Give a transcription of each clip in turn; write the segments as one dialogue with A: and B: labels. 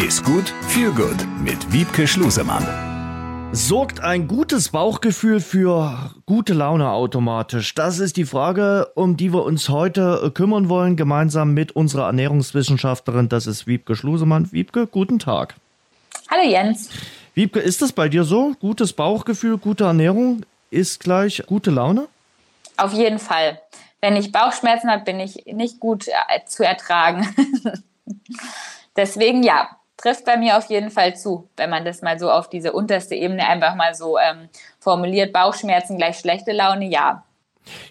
A: Ist gut, viel gut mit Wiebke Schlusemann.
B: Sorgt ein gutes Bauchgefühl für gute Laune automatisch? Das ist die Frage, um die wir uns heute kümmern wollen, gemeinsam mit unserer Ernährungswissenschaftlerin. Das ist Wiebke Schlusemann. Wiebke, guten Tag.
C: Hallo Jens.
B: Wiebke, ist das bei dir so? Gutes Bauchgefühl, gute Ernährung ist gleich gute Laune?
C: Auf jeden Fall. Wenn ich Bauchschmerzen habe, bin ich nicht gut äh, zu ertragen. Deswegen ja, trifft bei mir auf jeden Fall zu, wenn man das mal so auf diese unterste Ebene einfach mal so ähm, formuliert. Bauchschmerzen gleich schlechte Laune, ja.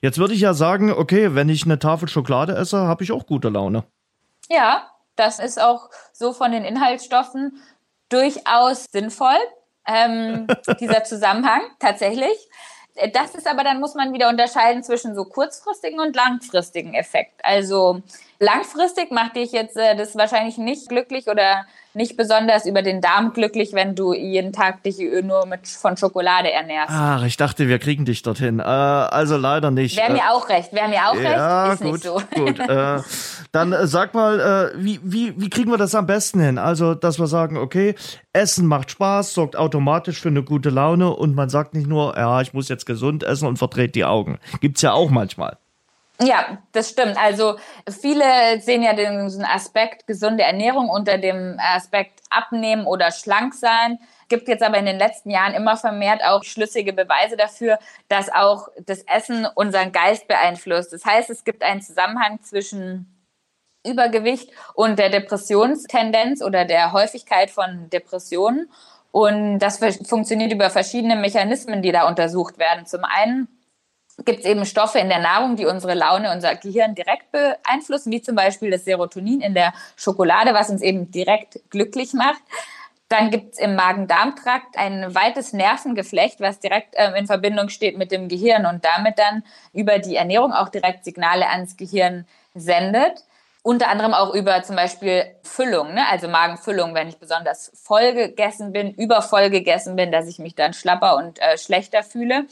B: Jetzt würde ich ja sagen, okay, wenn ich eine Tafel Schokolade esse, habe ich auch gute Laune.
C: Ja, das ist auch so von den Inhaltsstoffen durchaus sinnvoll, ähm, dieser Zusammenhang tatsächlich. Das ist aber, dann muss man wieder unterscheiden zwischen so kurzfristigen und langfristigen Effekt. Also langfristig macht dich jetzt äh, das wahrscheinlich nicht glücklich oder nicht besonders über den Darm glücklich, wenn du jeden Tag dich nur mit von Schokolade ernährst.
B: Ach, ich dachte, wir kriegen dich dorthin. Äh, also leider nicht.
C: Wäre mir äh, auch recht. Wäre mir auch
B: ja,
C: recht. Ist
B: gut,
C: nicht so.
B: Gut. Äh, dann äh, sag mal, äh, wie, wie, wie kriegen wir das am besten hin? Also, dass wir sagen, okay, Essen macht Spaß, sorgt automatisch für eine gute Laune und man sagt nicht nur, ja, ich muss jetzt gesund essen und verdreht die Augen. Gibt's ja auch manchmal.
C: Ja, das stimmt. Also viele sehen ja den Aspekt gesunde Ernährung unter dem Aspekt abnehmen oder schlank sein. Gibt jetzt aber in den letzten Jahren immer vermehrt auch schlüssige Beweise dafür, dass auch das Essen unseren Geist beeinflusst. Das heißt, es gibt einen Zusammenhang zwischen Übergewicht und der Depressionstendenz oder der Häufigkeit von Depressionen. Und das funktioniert über verschiedene Mechanismen, die da untersucht werden. Zum einen gibt es eben Stoffe in der Nahrung, die unsere Laune, unser Gehirn direkt beeinflussen, wie zum Beispiel das Serotonin in der Schokolade, was uns eben direkt glücklich macht. Dann gibt es im Magen-Darm-Trakt ein weites Nervengeflecht, was direkt ähm, in Verbindung steht mit dem Gehirn und damit dann über die Ernährung auch direkt Signale ans Gehirn sendet. Unter anderem auch über zum Beispiel Füllung, ne? also Magenfüllung, wenn ich besonders voll gegessen bin, übervoll gegessen bin, dass ich mich dann schlapper und äh, schlechter fühle.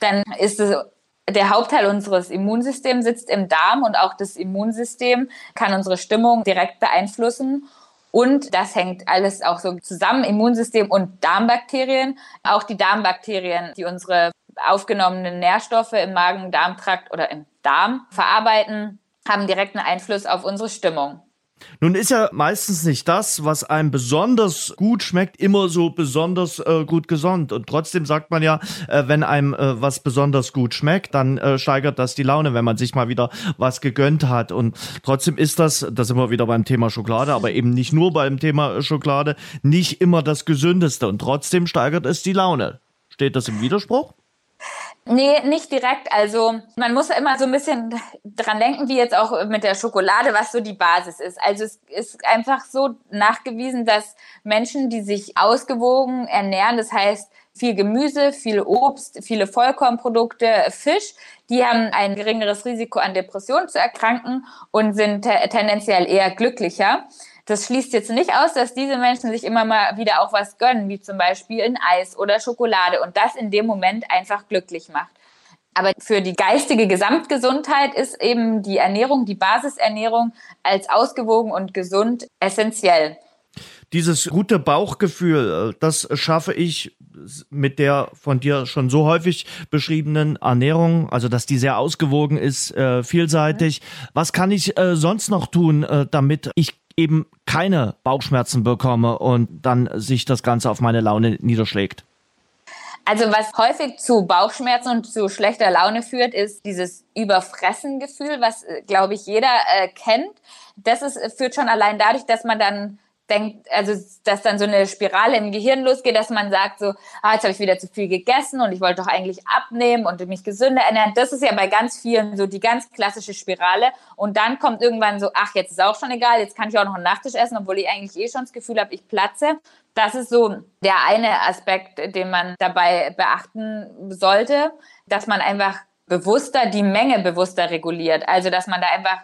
C: Dann ist es der Hauptteil unseres Immunsystems sitzt im Darm und auch das Immunsystem kann unsere Stimmung direkt beeinflussen. Und das hängt alles auch so zusammen, Immunsystem und Darmbakterien. Auch die Darmbakterien, die unsere aufgenommenen Nährstoffe im Magen-Darm-Trakt oder im Darm verarbeiten, haben direkten Einfluss auf unsere Stimmung.
B: Nun ist ja meistens nicht das, was einem besonders gut schmeckt, immer so besonders äh, gut gesund. Und trotzdem sagt man ja, äh, wenn einem äh, was besonders gut schmeckt, dann äh, steigert das die Laune, wenn man sich mal wieder was gegönnt hat. Und trotzdem ist das, da sind wir wieder beim Thema Schokolade, aber eben nicht nur beim Thema Schokolade, nicht immer das Gesündeste. Und trotzdem steigert es die Laune. Steht das im Widerspruch?
C: Nee, nicht direkt. Also man muss immer so ein bisschen dran denken, wie jetzt auch mit der Schokolade, was so die Basis ist. Also es ist einfach so nachgewiesen, dass Menschen, die sich ausgewogen ernähren, das heißt viel Gemüse, viel Obst, viele Vollkornprodukte, Fisch, die haben ein geringeres Risiko an Depressionen zu erkranken und sind tendenziell eher glücklicher. Das schließt jetzt nicht aus, dass diese Menschen sich immer mal wieder auch was gönnen, wie zum Beispiel ein Eis oder Schokolade und das in dem Moment einfach glücklich macht. Aber für die geistige Gesamtgesundheit ist eben die Ernährung, die Basisernährung als ausgewogen und gesund essentiell.
B: Dieses gute Bauchgefühl, äh, das schaffe ich mit der von dir schon so häufig beschriebenen Ernährung, also dass die sehr ausgewogen ist, äh, vielseitig. Was kann ich äh, sonst noch tun, damit ich eben keine Bauchschmerzen bekomme und dann sich das Ganze auf meine Laune niederschlägt?
C: Also was häufig zu Bauchschmerzen und zu schlechter Laune führt, ist dieses Überfressengefühl, was, äh, glaube ich, jeder äh, kennt. Das ist, führt schon allein dadurch, dass man dann denkt, also dass dann so eine Spirale im Gehirn losgeht, dass man sagt so, ah, jetzt habe ich wieder zu viel gegessen und ich wollte doch eigentlich abnehmen und mich gesünder ernähren. Das ist ja bei ganz vielen so die ganz klassische Spirale. Und dann kommt irgendwann so, ach, jetzt ist auch schon egal, jetzt kann ich auch noch einen Nachtisch essen, obwohl ich eigentlich eh schon das Gefühl habe, ich platze. Das ist so der eine Aspekt, den man dabei beachten sollte, dass man einfach bewusster die Menge bewusster reguliert. Also dass man da einfach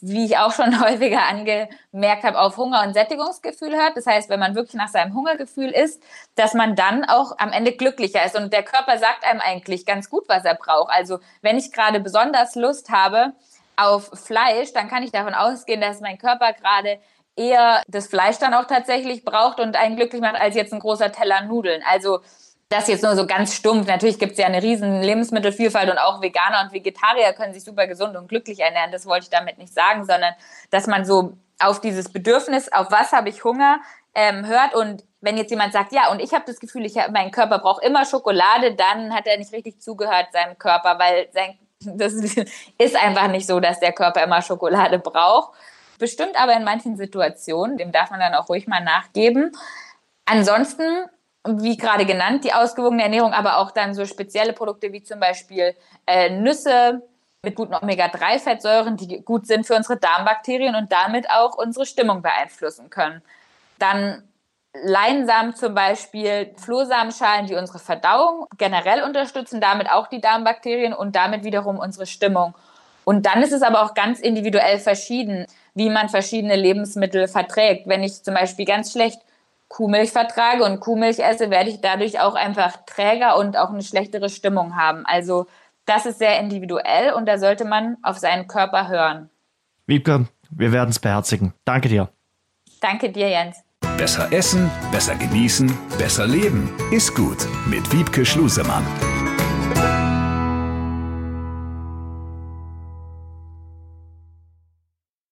C: wie ich auch schon häufiger angemerkt habe, auf Hunger- und Sättigungsgefühl hört. Das heißt, wenn man wirklich nach seinem Hungergefühl ist, dass man dann auch am Ende glücklicher ist. Und der Körper sagt einem eigentlich ganz gut, was er braucht. Also wenn ich gerade besonders Lust habe auf Fleisch, dann kann ich davon ausgehen, dass mein Körper gerade eher das Fleisch dann auch tatsächlich braucht und einen glücklich macht, als jetzt ein großer Teller Nudeln. Also das jetzt nur so ganz stumpf. Natürlich gibt es ja eine riesen Lebensmittelvielfalt und auch Veganer und Vegetarier können sich super gesund und glücklich ernähren. Das wollte ich damit nicht sagen, sondern dass man so auf dieses Bedürfnis, auf was habe ich Hunger, ähm, hört und wenn jetzt jemand sagt, ja, und ich habe das Gefühl, ich hab, mein Körper braucht immer Schokolade, dann hat er nicht richtig zugehört seinem Körper, weil sein, das ist einfach nicht so, dass der Körper immer Schokolade braucht. Bestimmt aber in manchen Situationen, dem darf man dann auch ruhig mal nachgeben. Ansonsten, wie gerade genannt, die ausgewogene Ernährung, aber auch dann so spezielle Produkte wie zum Beispiel äh, Nüsse mit guten Omega-3-Fettsäuren, die gut sind für unsere Darmbakterien und damit auch unsere Stimmung beeinflussen können. Dann Leinsamen zum Beispiel, Flohsamenschalen, die unsere Verdauung generell unterstützen, damit auch die Darmbakterien und damit wiederum unsere Stimmung. Und dann ist es aber auch ganz individuell verschieden, wie man verschiedene Lebensmittel verträgt. Wenn ich zum Beispiel ganz schlecht Kuhmilch vertrage und Kuhmilch esse, werde ich dadurch auch einfach träger und auch eine schlechtere Stimmung haben. Also das ist sehr individuell und da sollte man auf seinen Körper hören.
B: Wiebke, wir werden es beherzigen. Danke dir.
C: Danke dir, Jens.
A: Besser essen, besser genießen, besser leben. Ist gut mit Wiebke Schlusemann.